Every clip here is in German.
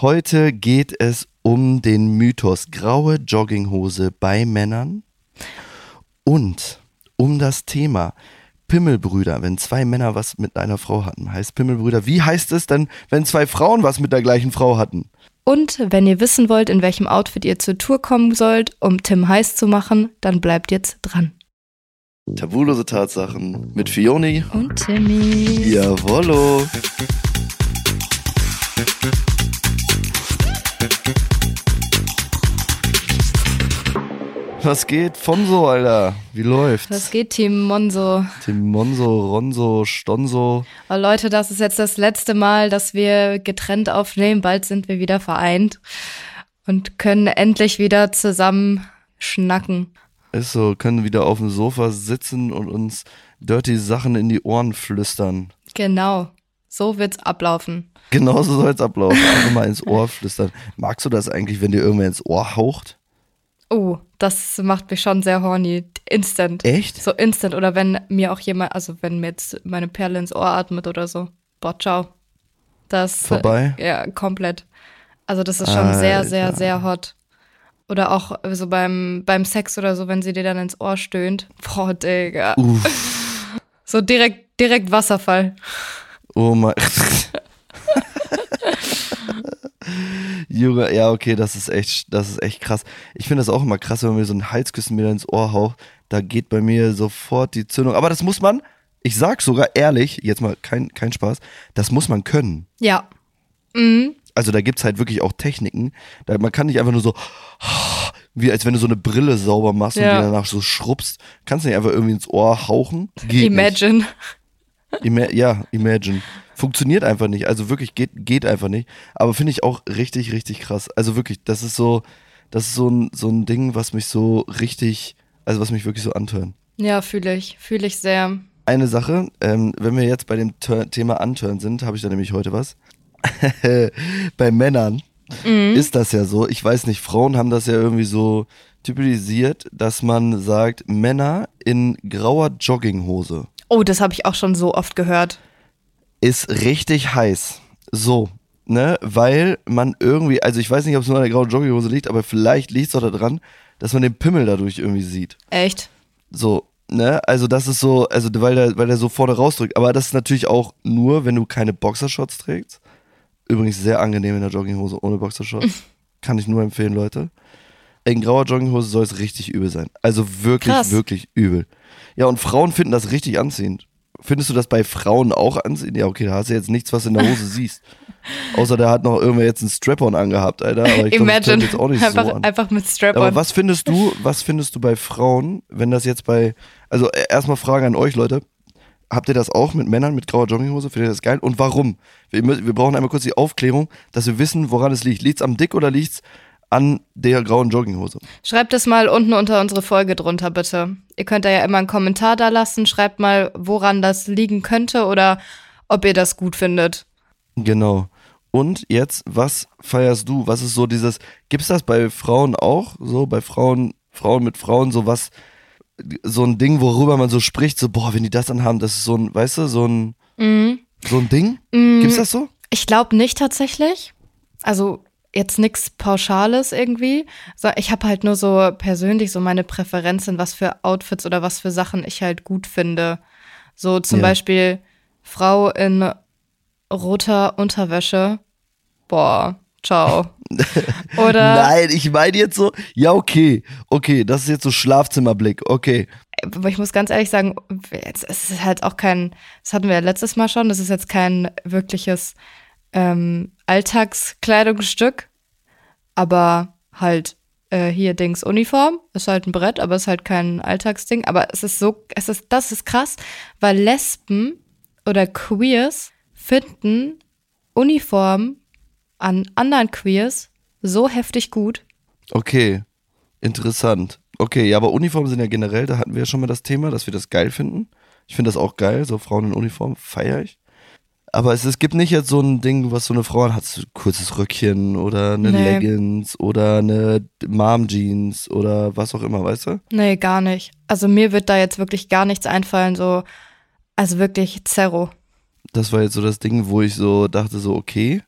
Heute geht es um den Mythos graue Jogginghose bei Männern und um das Thema Pimmelbrüder, wenn zwei Männer was mit einer Frau hatten, heißt Pimmelbrüder. Wie heißt es denn, wenn zwei Frauen was mit der gleichen Frau hatten? Und wenn ihr wissen wollt, in welchem Outfit ihr zur Tour kommen sollt, um Tim heiß zu machen, dann bleibt jetzt dran. Tabulose Tatsachen mit Fioni und Timmy. Jawollo. Was geht? Fonso, Alter. Wie läuft's? Was geht, Team Monso? Team Monso, Ronso, Stonso. Oh, Leute, das ist jetzt das letzte Mal, dass wir getrennt aufnehmen. Bald sind wir wieder vereint und können endlich wieder zusammen schnacken. Ist so, können wieder auf dem Sofa sitzen und uns dirty Sachen in die Ohren flüstern. Genau. So wird's ablaufen. Genauso soll's ablaufen. Einfach mal ins Ohr flüstern. Magst du das eigentlich, wenn dir irgendwer ins Ohr haucht? Oh, das macht mich schon sehr horny. Instant. Echt? So instant. Oder wenn mir auch jemand, also wenn mir jetzt meine Perle ins Ohr atmet oder so. Boah, ciao. Das. Vorbei? Ja, komplett. Also das ist schon Alter. sehr, sehr, sehr hot. Oder auch so beim, beim Sex oder so, wenn sie dir dann ins Ohr stöhnt. Boah, Digga. Uff. So direkt, direkt Wasserfall. Oh mein. Junge, ja, okay, das ist echt, das ist echt krass. Ich finde das auch immer krass, wenn man mir so ein Halskissen wieder ins Ohr haucht. Da geht bei mir sofort die Zündung. Aber das muss man, ich sag sogar ehrlich, jetzt mal kein, kein Spaß, das muss man können. Ja. Mhm. Also da gibt es halt wirklich auch Techniken. Da, man kann nicht einfach nur so, wie als wenn du so eine Brille sauber machst ja. und die danach so schrubbst. Kannst du nicht einfach irgendwie ins Ohr hauchen? Geht Imagine. Ima ja, imagine. Funktioniert einfach nicht. Also wirklich geht, geht einfach nicht. Aber finde ich auch richtig, richtig krass. Also wirklich, das ist so, das ist so ein, so ein Ding, was mich so richtig, also was mich wirklich so antören. Ja, fühle ich. Fühle ich sehr. Eine Sache, ähm, wenn wir jetzt bei dem Tur Thema Antören sind, habe ich da nämlich heute was. bei Männern mhm. ist das ja so. Ich weiß nicht, Frauen haben das ja irgendwie so typisiert, dass man sagt, Männer in grauer Jogginghose. Oh, das habe ich auch schon so oft gehört ist richtig heiß. So, ne? Weil man irgendwie, also ich weiß nicht, ob es nur an der grauen Jogginghose liegt, aber vielleicht liegt es doch daran, dass man den Pimmel dadurch irgendwie sieht. Echt? So, ne? Also das ist so, also weil der, weil der so vorne rausdrückt. Aber das ist natürlich auch nur, wenn du keine Boxershorts trägst. Übrigens sehr angenehm in der Jogginghose ohne Boxershorts. Kann ich nur empfehlen, Leute. In grauer Jogginghose soll es richtig übel sein. Also wirklich, Krass. wirklich übel. Ja, und Frauen finden das richtig anziehend. Findest du das bei Frauen auch ansehen? Ja, okay, da hast du jetzt nichts, was in der Hose siehst. Außer der hat noch irgendwer jetzt einen Strap-on angehabt, Alter. Aber ich Imagine. Glaub, jetzt auch nicht einfach, so an. einfach mit Strap-on. Aber was findest du, was findest du bei Frauen, wenn das jetzt bei, also äh, erstmal Frage an euch, Leute. Habt ihr das auch mit Männern mit grauer Jogginghose? Findet ihr das geil? Und warum? Wir, wir brauchen einmal kurz die Aufklärung, dass wir wissen, woran es liegt. Liegt es am Dick oder liegt es an der grauen Jogginghose. Schreibt es mal unten unter unsere Folge drunter, bitte. Ihr könnt da ja immer einen Kommentar da lassen. Schreibt mal, woran das liegen könnte oder ob ihr das gut findet. Genau. Und jetzt, was feierst du? Was ist so dieses, gibt es das bei Frauen auch? So, bei Frauen, Frauen mit Frauen, so was, so ein Ding, worüber man so spricht, so, boah, wenn die das anhaben, das ist so ein, weißt du, so ein, mhm. so ein Ding? Mhm. Gibt's das so? Ich glaube nicht tatsächlich. Also jetzt nichts Pauschales irgendwie. Ich habe halt nur so persönlich so meine Präferenzen, was für Outfits oder was für Sachen ich halt gut finde. So zum ja. Beispiel Frau in roter Unterwäsche. Boah, ciao. Oder? Nein, ich meine jetzt so, ja, okay, okay, das ist jetzt so Schlafzimmerblick, okay. Aber ich muss ganz ehrlich sagen, es ist halt auch kein, das hatten wir ja letztes Mal schon, das ist jetzt kein wirkliches ähm, Alltagskleidungsstück, aber halt äh, hier Dings Uniform, ist halt ein Brett, aber ist halt kein Alltagsding. Aber es ist so, es ist, das ist krass, weil Lesben oder Queers finden Uniform an anderen Queers so heftig gut. Okay, interessant. Okay, ja, aber Uniformen sind ja generell, da hatten wir ja schon mal das Thema, dass wir das geil finden. Ich finde das auch geil, so Frauen in Uniform feiere ich. Aber es, es gibt nicht jetzt so ein Ding, was so eine Frau hat, so ein kurzes Röckchen oder eine nee. Leggings oder eine Mom-Jeans oder was auch immer, weißt du? Nee, gar nicht. Also mir wird da jetzt wirklich gar nichts einfallen, so, also wirklich Zerro. Das war jetzt so das Ding, wo ich so dachte, so, okay,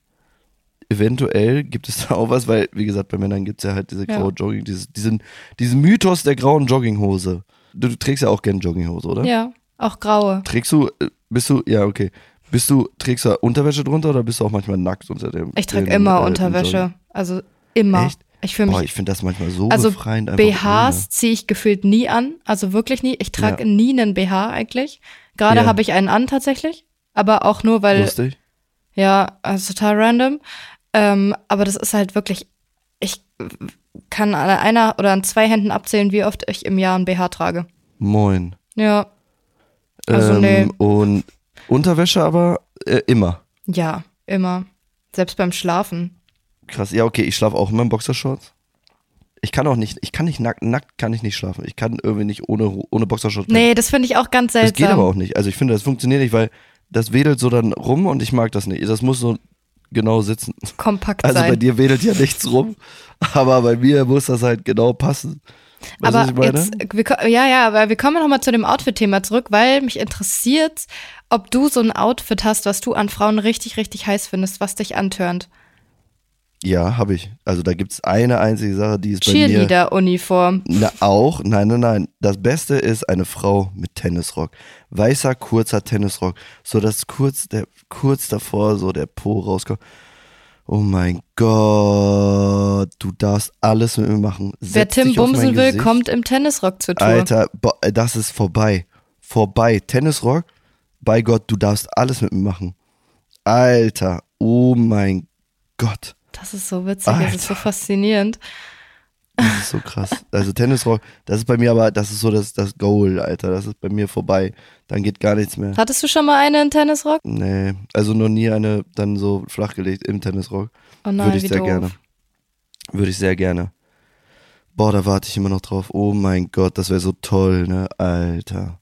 eventuell gibt es da auch was, weil, wie gesagt, bei Männern gibt es ja halt diese Ja. graue Jogging, dieses, diesen, diesen Mythos der grauen Jogginghose. Du, du trägst ja auch gerne Jogginghose, oder? Ja, auch graue. Trägst du, äh, bist du, ja, okay. Bist du, trägst du Unterwäsche drunter oder bist du auch manchmal nackt unter dem? Ich trage immer äh, Unterwäsche. Also immer. Echt? Ich fühle mich. Boah, ich finde das manchmal so also befreiend. einfach BHs ziehe ich gefühlt nie an. Also wirklich nie. Ich trage Ja. nie einen BH eigentlich. Gerade Ja. habe ich einen an tatsächlich. Aber auch nur, weil, Lustig. ja, also total random. Ähm, aber das ist halt wirklich, ich kann an einer oder an zwei Händen abzählen, wie oft ich im Jahr ein BH trage. Moin. Ja. Also ähm, nee. Und Unterwäsche aber äh, immer. Ja, immer. Selbst beim Schlafen. Krass. Ja, okay, ich schlafe auch immer in Boxershorts. Ich kann auch nicht, ich kann nicht nackt, nackt kann ich nicht schlafen. Ich kann irgendwie nicht ohne, ohne Boxershorts. Nee, das finde ich auch ganz das seltsam. geht aber auch nicht. Also ich finde, das funktioniert nicht, weil das wedelt so dann rum und ich mag das nicht. Das muss so genau sitzen. Kompakt Also bei sein. dir wedelt ja nichts rum, aber bei mir muss das halt genau passen. Weißt aber jetzt, wir, ja, ja, aber wir kommen nochmal zu dem Outfit-Thema zurück, weil mich interessiert, ob du so ein Outfit hast, was du an Frauen richtig, richtig heiß findest, was dich antörnt. ja, habe ich. Also da gibt es eine einzige Sache, die ist bei mir. Cheerleader-Uniform. Na, auch, nein, nein, nein. Das Beste ist eine Frau mit Tennisrock. Weißer, kurzer Tennisrock. So dass kurz, der, kurz davor so der Po rauskommt. Oh mein Gott, du darfst alles mit mir machen. Wer Setz Tim auf mein bumsen will, Gesicht. kommt im Tennisrock zur Tour. Alter, äh, das ist vorbei. Vorbei. Tennisrock, bei Gott, du darfst alles mit mir machen. Alter, oh mein Gott. Das ist so witzig, das ist so Alter. faszinierend. Das ist so krass. Also Tennisrock, das ist bei mir aber, das ist so das, das Goal, Alter. Das ist bei mir vorbei. Dann geht gar nichts mehr. Hattest du schon mal eine in Tennisrock? Nee, also noch nie eine dann so flachgelegt im Tennisrock. Oh nein, Würde ich wie sehr doof. gerne. Würde ich sehr gerne. Boah, da warte ich immer noch drauf. Oh mein Gott, das wäre so toll, ne? Alter.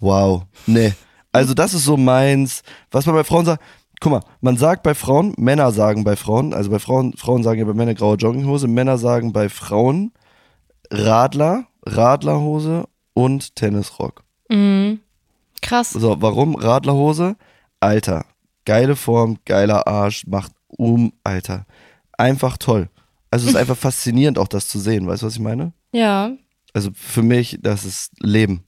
Wow. Nee. Also das ist so meins. Was man bei Frauen sagt, guck mal, man sagt bei Frauen, Männer sagen bei Frauen, also bei Frauen, Frauen sagen ja bei Männern graue Jogginghose, Männer sagen bei Frauen Radler, Radlerhose und Tennisrock. Mhm. Krass. So, warum Radlerhose? Alter, geile Form, geiler Arsch, macht um, Alter. Einfach toll. Also es ist einfach faszinierend auch das zu sehen, weißt du, was ich meine? Ja. Also für mich, das ist Leben.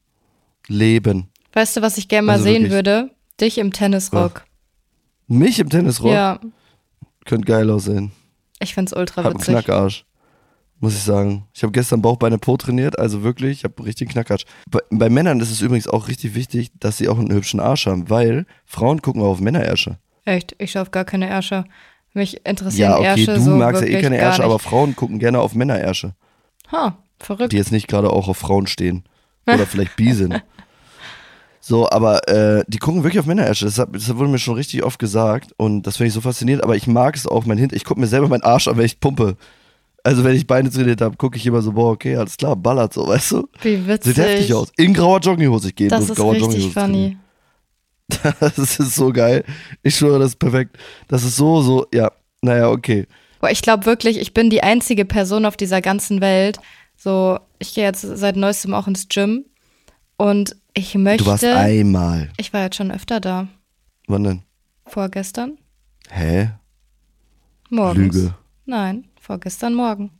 Leben. Weißt du, was ich gerne mal Also sehen wirklich. würde? Dich im Tennisrock. Mich im Tennisrock Ja. könnte geil aussehen. Ich find's ultra Hab einen witzig. Knackarsch. Muss ich sagen. Ich habe gestern Bauch, Beine, Po trainiert, also wirklich, ich habe einen richtigen Knackarsch. Bei, bei Männern ist es übrigens auch richtig wichtig, dass sie auch einen hübschen Arsch haben, weil Frauen gucken auch auf Männerärsche. Echt, ich schaue auf gar keine Ärsche. Mich interessieren Ja, okay, Ärsche du so magst ja eh keine Ärsche, aber Frauen gucken gerne auf Männerärsche. Ha, verrückt. die jetzt nicht gerade auch auf Frauen stehen. Oder vielleicht bi sind. So, aber äh, die gucken wirklich auf Männerärsche. Das, hat- das wurde mir schon richtig oft gesagt und das finde ich so faszinierend. Aber ich mag es auch, mein Hint. Ich gucke mir selber meinen Arsch an, wenn ich pumpe. Also wenn ich Beine trainiert habe, gucke ich immer so, boah, okay, alles klar, ballert so, weißt du? Wie witzig. Sieht heftig aus. In grauer Jogginghose. Ich gehe Das ist grauer richtig funny. trainieren. Das ist so geil. Ich schwöre, das ist perfekt. Das ist so, so, ja, naja, okay. Boah, ich glaube wirklich, ich bin die einzige Person auf dieser ganzen Welt. So, ich gehe jetzt seit neuestem auch ins Gym und ich möchte. Du warst einmal. ich war jetzt schon öfter da. Wann denn? Vorgestern? Hä? Morgens. Lüge. Nein, vorgestern Morgen.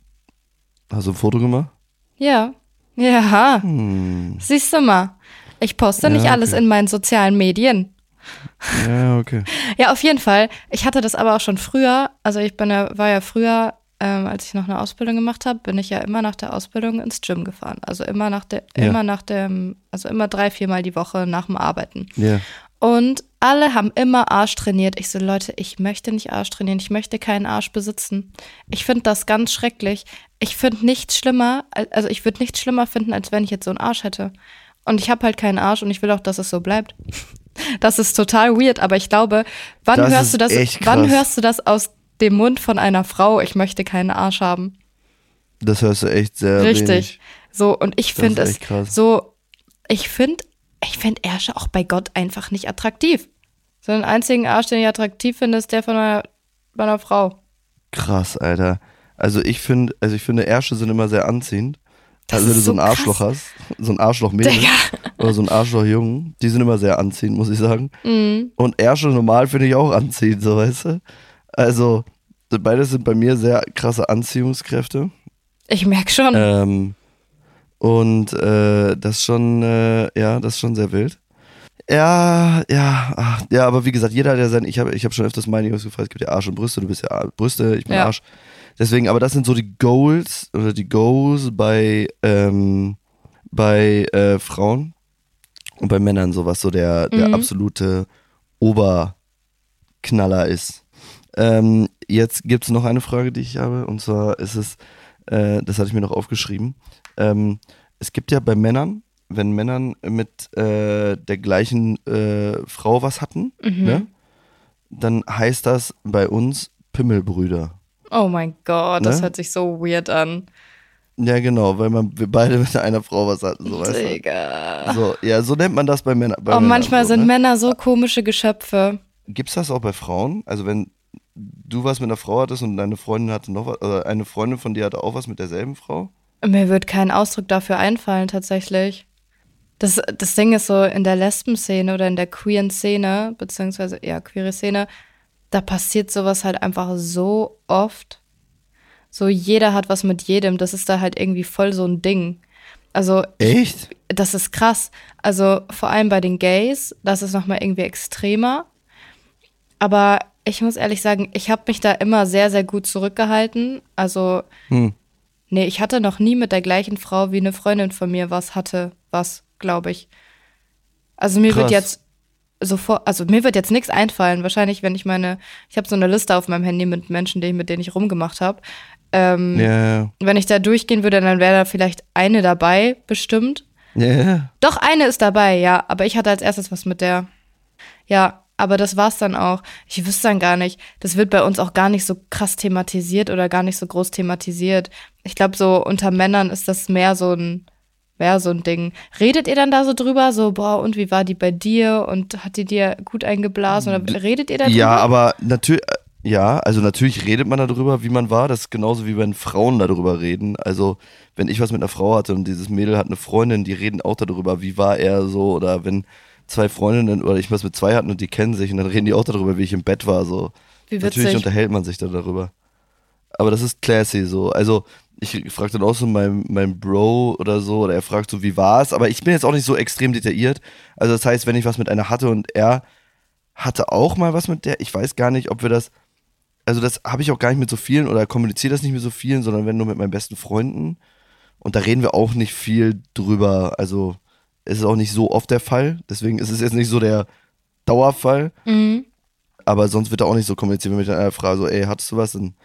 Hast du ein Foto gemacht? Ja. Ja. Hm. Siehst du mal. Ich poste Ja, nicht alles okay. in meinen sozialen Medien. Ja, okay. Ja, auf jeden Fall. Ich hatte das aber auch schon früher. Also ich bin ja, war ja früher, ähm, als ich noch eine Ausbildung gemacht habe, bin ich ja immer nach der Ausbildung ins Gym gefahren. Also immer nach der, Ja. immer nach dem, also immer drei, viermal die Woche nach dem Arbeiten. Ja. Und alle haben immer Arsch trainiert. Ich so, Leute, ich möchte nicht Arsch trainieren. Ich möchte keinen Arsch besitzen. Ich finde das ganz schrecklich. Ich finde nichts schlimmer, also ich würde nichts schlimmer finden, als wenn ich jetzt so einen Arsch hätte. Und ich habe halt keinen Arsch und ich will auch, dass es so bleibt. Das ist total weird, aber ich glaube, wann Das hörst du das? Wann hörst du das aus dem Mund von einer Frau? Ich möchte keinen Arsch haben. Das hörst du echt sehr Richtig. wenig. So, und ich finde es krass. so, ich finde, ich finde Ärsche auch bei Gott einfach nicht attraktiv. So einen einzigen Arsch, den ich attraktiv finde, ist der von einer, von einer Frau. Krass, Alter. Also ich finde, also ich finde, Ärsche sind immer sehr anziehend. Das also wenn du so so ein Arschloch hast, so ein Arschloch-Mädel oder so ein Arschloch-Jungen, die sind immer sehr anziehend, muss ich sagen. Mhm. Und Ärsche normal finde ich auch anziehend, so weißt du. Also, beides sind bei mir sehr krasse Anziehungskräfte. Ich merke schon. Ähm, und äh, das ist schon, äh, ja, das ist schon sehr wild. Ja, ja, ach, ja, aber wie gesagt, jeder hat ja sein, ich habe ich hab schon öfters meine Jungs gefragt, es gibt ja Arsch und Brüste, du bist ja Brüste, ich bin Ja. Arsch. Deswegen, aber das sind so die Goals oder die Goals bei, ähm, bei äh, Frauen und bei Männern sowas, so der, der Mhm. absolute Oberknaller ist. Ähm, jetzt gibt es noch eine Frage, die ich habe, und zwar ist es, äh, das hatte ich mir noch aufgeschrieben. Ähm, es gibt ja bei Männern, wenn Männern mit äh, der gleichen äh, Frau was hatten, Mhm. ne, dann heißt das bei uns Pimmelbrüder. oh mein Gott, das Ne? hört sich so weird an. Ja, genau, weil man, wir beide mit einer Frau was hatten, so weißt du. Digga. So, ja, so nennt man das bei Männern. Bei Oh, Männern manchmal so, sind ne? Männer so komische Geschöpfe. Gibt's das auch bei Frauen? Also wenn du was mit einer Frau hattest und deine Freundin hatte noch was, oder eine Freundin von dir hatte auch was mit derselben Frau? Mir wird kein Ausdruck dafür einfallen, tatsächlich. Das, das Ding ist so, in der Lesben-Szene oder in der queeren Szene, beziehungsweise eher queere Szene, da passiert sowas halt einfach so oft. So, jeder hat was mit jedem. Das ist da halt irgendwie voll so ein Ding. Also, Echt? das ist krass. Also, vor allem bei den Gays, das ist nochmal irgendwie extremer. Aber ich muss ehrlich sagen, ich habe mich da immer sehr, sehr gut zurückgehalten. Also, Hm. Nee, ich hatte noch nie mit der gleichen Frau wie eine Freundin von mir was hatte, was, glaube ich. Also mir wird Krass. jetzt sofort, also mir wird jetzt nichts einfallen. Wahrscheinlich, wenn ich meine, ich habe so eine Liste auf meinem Handy mit Menschen, die, mit denen ich rumgemacht habe. Ähm, Ja, Wenn ich da durchgehen würde, dann wäre da vielleicht eine dabei, bestimmt. ja. Doch, eine ist dabei, ja. Aber ich hatte als erstes was mit der. Ja, aber das war's dann auch. Ich wüsste dann gar nicht. Das wird bei uns auch gar nicht so krass thematisiert oder gar nicht so groß thematisiert. Ich glaube, so unter Männern ist das mehr so ein, mehr so ein Ding. Redet ihr dann da so drüber? So, boah, und wie war die bei dir? Und hat die dir gut eingeblasen? Oder redet ihr da drüber? Ja, aber natürlich, ja, also natürlich redet man darüber, wie man war. Das ist genauso wie wenn Frauen darüber reden. Also wenn ich was mit einer Frau hatte und dieses Mädel hat eine Freundin, die reden auch darüber, wie war er so. Oder wenn zwei Freundinnen oder ich was mit zwei hatten und die kennen sich und dann reden die auch darüber, wie ich im Bett war. So. wie Natürlich unterhält man sich dann darüber. Aber das ist classy so. Also ich frage dann auch so meinen mein Bro oder so, oder er fragt so, wie war's? Aber ich bin jetzt auch nicht so extrem detailliert. Also das heißt, wenn ich was mit einer hatte und er hatte auch mal was mit der, ich weiß gar nicht, ob wir das, also das habe ich auch gar nicht mit so vielen oder kommuniziere das nicht mit so vielen, sondern wenn nur mit meinen besten Freunden. Und da reden wir auch nicht viel drüber. Also es ist auch nicht so oft der Fall. Deswegen ist es jetzt nicht so der Dauerfall. Mhm. Aber sonst wird da auch nicht so kommuniziert, wenn ich dann einer frage, so, ey, hattest du was? Dann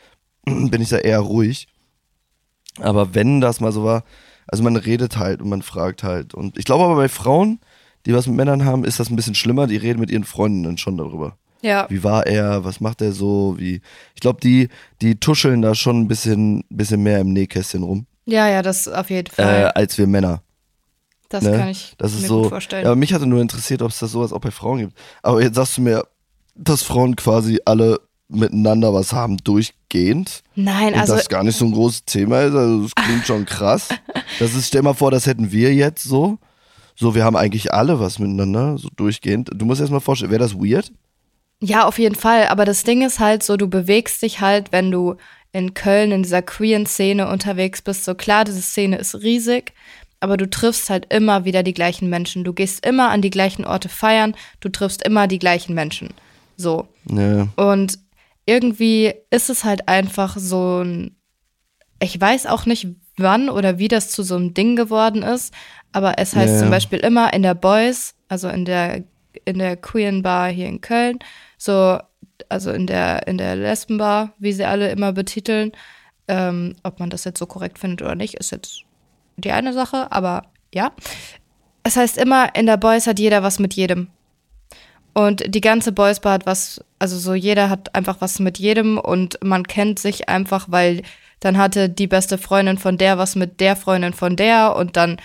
bin ich da eher ruhig. Aber wenn das mal so war, also man redet halt und man fragt halt. Und ich glaube aber bei Frauen, die was mit Männern haben, ist das ein bisschen schlimmer. Die reden mit ihren Freundinnen schon darüber. Ja, Wie war er? Was macht er so? Wie? Ich glaube, die, die tuscheln da schon ein bisschen, bisschen mehr im Nähkästchen rum, ja, ja, das auf jeden äh, Fall. als wir Männer. Das ne? kann ich Das ist mir so. gut vorstellen. Ja, aber mich hatte nur interessiert, ob es das sowas auch bei Frauen gibt. Aber jetzt sagst du mir, dass Frauen quasi alle miteinander was haben, durchgehend. Nein, Und also das gar nicht so ein großes Thema ist. Also das klingt schon krass. Das ist, stell mal vor, das hätten wir jetzt so. So, wir haben eigentlich alle was miteinander, so durchgehend. Du musst erst mal vorstellen, wäre das weird? Ja, auf jeden Fall. Aber das Ding ist halt so, du bewegst dich halt, wenn du in Köln in dieser queeren Szene unterwegs bist. So klar, diese Szene ist riesig, aber du triffst halt immer wieder die gleichen Menschen. Du gehst immer an die gleichen Orte feiern, du triffst immer die gleichen Menschen. So. Ja. Und irgendwie ist es halt einfach so ein. Ich weiß auch nicht, wann oder wie das zu so einem Ding geworden ist, aber es heißt Ja, zum. Beispiel immer in der Boys, also in der, in der Queeren Bar hier in Köln, so, also in der, in der Lesbenbar, wie sie alle immer betiteln. Ähm, ob man das jetzt so korrekt findet oder nicht, ist jetzt die eine Sache, aber ja. Es heißt immer, in der Boys hat jeder was mit jedem. Und die ganze Boys Bar hat was, also so jeder hat einfach was mit jedem und man kennt sich einfach, weil dann hatte die beste Freundin von der was mit der Freundin von der und dann,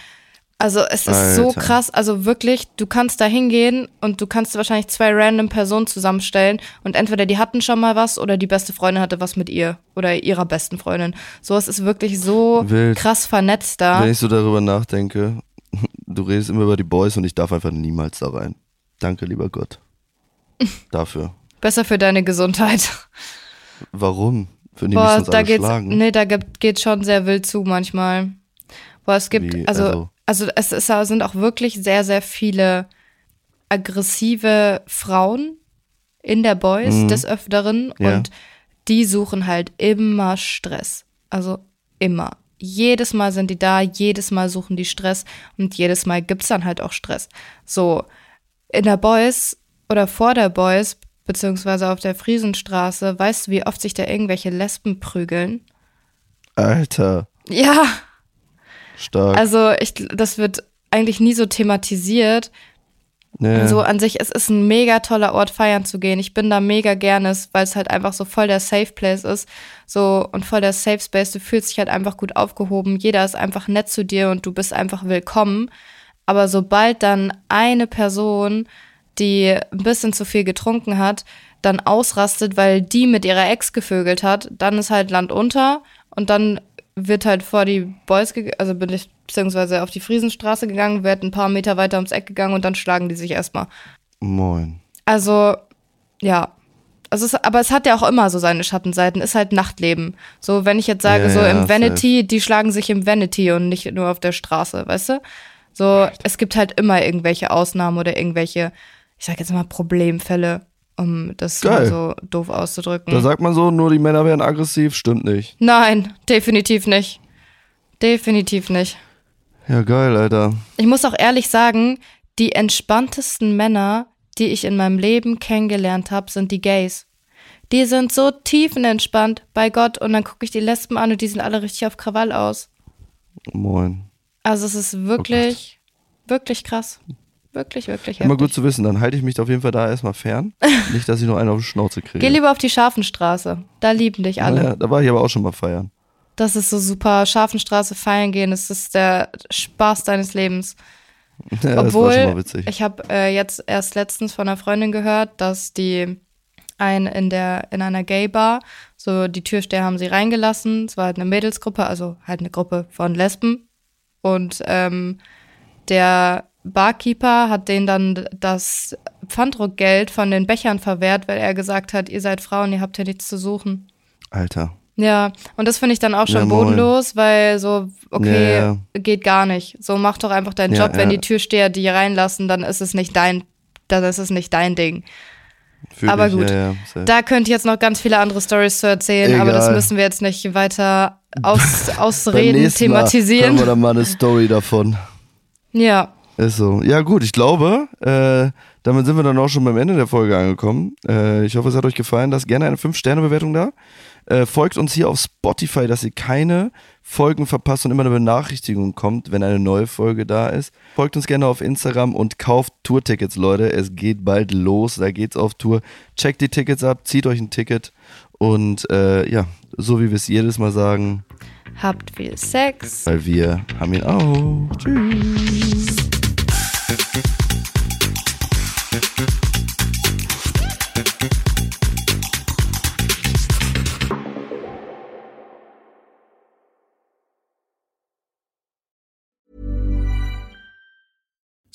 also es ist so Alter. krass, also wirklich, du kannst da hingehen und du kannst wahrscheinlich zwei random Personen zusammenstellen und entweder die hatten schon mal was oder die beste Freundin hatte was mit ihr oder ihrer besten Freundin. So, es ist wirklich so Wild. krass vernetzt da. Wenn ich so darüber nachdenke, du redest immer über die Boys und ich darf einfach niemals da rein. Danke, lieber Gott. Dafür. Besser für deine Gesundheit. Warum? Würden die Boah, da geht's, schlagen? nee, da geht schon sehr wild zu manchmal. Boah, es gibt, Wie, also, also? Also, es ist, sind auch wirklich sehr, sehr viele aggressive Frauen in der Boys des Öfteren Mhm. Ja. und die suchen halt immer Stress. Also immer. Jedes Mal sind die da, jedes Mal suchen die Stress und jedes Mal gibt's dann halt auch Stress. So, in der Boys oder vor der Boys, beziehungsweise auf der Friesenstraße, weißt du, wie oft sich da irgendwelche Lesben prügeln? Alter, Ja, stark. also ich, das wird eigentlich nie so thematisiert. nee. So an sich, es ist ein mega toller Ort, feiern zu gehen. Ich bin da mega gerne, weil es halt einfach so voll der Safe Place ist. So und voll der Safe Space. Du fühlst dich halt einfach gut aufgehoben. Jeder ist einfach nett zu dir und du bist einfach willkommen. Aber sobald dann eine Person, die ein bisschen zu viel getrunken hat, dann ausrastet, weil die mit ihrer Ex gevögelt hat, dann ist halt Land unter und dann wird halt vor die Boys, also bin ich beziehungsweise auf die Friesenstraße gegangen, wird ein paar Meter weiter ums Eck gegangen und dann schlagen die sich erstmal. Moin. Also, ja. Also es, aber es hat ja auch immer so seine Schattenseiten, ist halt Nachtleben. So, wenn ich jetzt sage, Ja, so ja, im safe. Vanity, die schlagen sich im Vanity und nicht nur auf der Straße, weißt du? So, es gibt halt immer irgendwelche Ausnahmen oder irgendwelche, ich sag jetzt mal Problemfälle, um das mal Geil. so doof auszudrücken. Da sagt man so, nur die Männer werden aggressiv, stimmt nicht. Nein, definitiv nicht. Definitiv nicht. Ja, geil, Alter. Ich muss auch ehrlich sagen, die entspanntesten Männer, die ich in meinem Leben kennengelernt habe, sind die Gays. Die sind so tiefenentspannt bei Gott und dann gucke ich die Lesben an und die sehen alle richtig auf Krawall aus. Moin. Also es ist wirklich, wirklich krass. Wirklich, wirklich Immer gut heftig. zu wissen, dann halte ich mich auf jeden Fall da erstmal fern. Nicht, dass ich noch einen auf die Schnauze kriege. Geh lieber auf die Scharfenstraße. Da lieben dich alle. Ja, da war ich aber auch schon mal feiern. Das ist so super. Scharfenstraße feiern gehen, das ist der Spaß deines Lebens. Ja, Obwohl, schon mal witzig. ich habe äh, jetzt erst letztens von einer Freundin gehört, dass die ein in der in einer Gay Bar so die Türsteher haben sie reingelassen. Es war halt eine Mädelsgruppe, also halt eine Gruppe von Lesben und ähm, der Barkeeper hat denen dann das Pfandruckgeld von den Bechern verwehrt, weil er gesagt hat, ihr seid Frauen, ihr habt hier nichts zu suchen. Alter. Ja, und das finde ich dann auch schon Ja, bodenlos, weil so, okay, Ja, geht gar nicht. So, mach doch einfach deinen Ja, Job. Wenn ja. die Türsteher die reinlassen, dann ist es nicht dein, dann ist es nicht dein Ding. Fühl Aber ich, gut. Ja, ja. Da könnte ich jetzt noch ganz viele andere Stories zu erzählen, aber das Egal. müssen wir jetzt nicht weiter aus, ausreden, nächsten Mal thematisieren. Hören wir dann mal eine Story davon. Ja, Ist so. Ja, gut, ich glaube, äh, damit sind wir dann auch schon beim Ende der Folge angekommen. Äh, ich hoffe, es hat euch gefallen. Lasst gerne eine 5-Sterne-Bewertung da. Äh, folgt uns hier auf Spotify, dass ihr keine Folgen verpasst und immer eine Benachrichtigung kommt, wenn eine neue Folge da ist. Folgt uns gerne auf Instagram und kauft Tourtickets, Leute. Es geht bald los, da geht's auf Tour. Checkt die Tickets ab, zieht euch ein Ticket und äh, ja, so wie wir es jedes Mal sagen, habt viel Sex. weil wir haben ihn auch. Tschüss.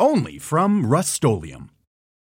Only from Rust